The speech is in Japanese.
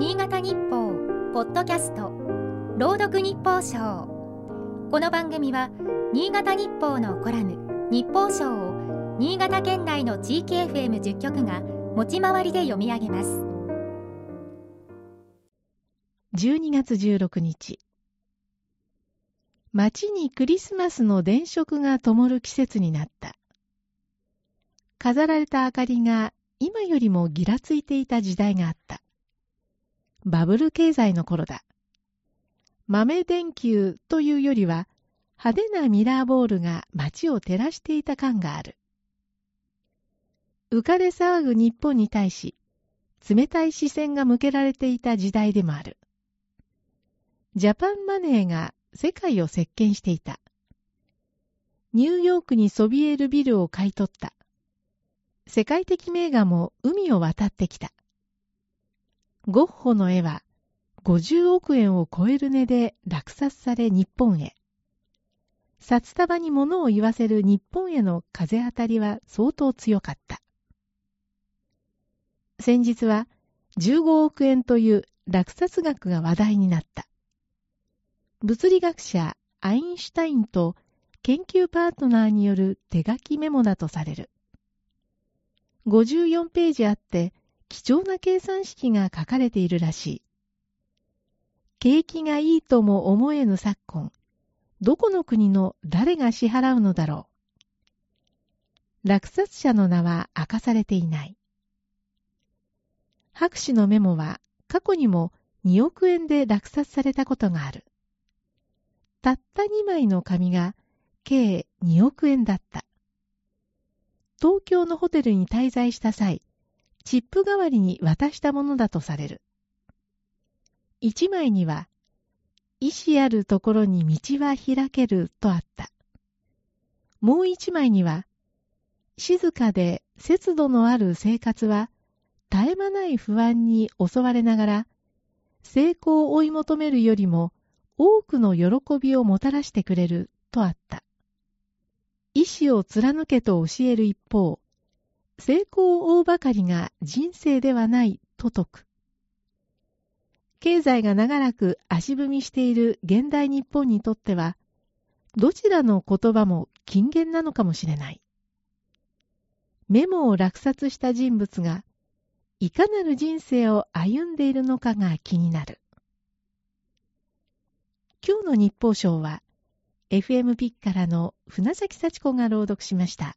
新潟日報ポッドキャスト朗読日報賞。この番組は新潟日報のコラム日報賞を新潟県内の地域 FM10 局が持ち回りで読み上げます。12月16日。街にクリスマスの電飾が灯る季節になった。飾られた明かりが今よりもギラついていた時代があった。バブル経済の頃だ。豆電球というよりは派手なミラーボールが街を照らしていた感がある。浮かれ騒ぐ日本に対し、冷たい視線が向けられていた時代でもある。ジャパンマネーが世界を席巻していた。ニューヨークにそびえるビルを買い取った。世界的名画も海を渡ってきた。ゴッホの絵は50億円を超える値で落札され日本へ。札束に物を言わせる日本への風当たりは相当強かった。先日は15億円という落札額が話題になった。物理学者アインシュタインと研究パートナーによる手書きメモだとされる。54ページあって貴重な計算式が書かれているらしい。景気がいいとも思えぬ昨今、どこの国の誰が支払うのだろう。落札者の名は明かされていない。博士のメモは過去にも2億円で落札されたことがある。たった2枚の紙が計2億円だった。東京のホテルに滞在した際、チップ代わりに渡したものだとされる。一枚には、意志あるところに道は開けるとあった。もう一枚には、静かで節度のある生活は絶え間ない不安に襲われながら、成功を追い求めるよりも多くの喜びをもたらしてくれるとあった。意志を貫けと教える一方、成功を追うばかりが人生ではないと説く。経済が長らく足踏みしている現代日本にとっては、どちらの言葉も金言なのかもしれない。メモを落札した人物が、いかなる人生を歩んでいるのかが気になる。今日の日報賞は、FM ピッからの船崎幸子が朗読しました。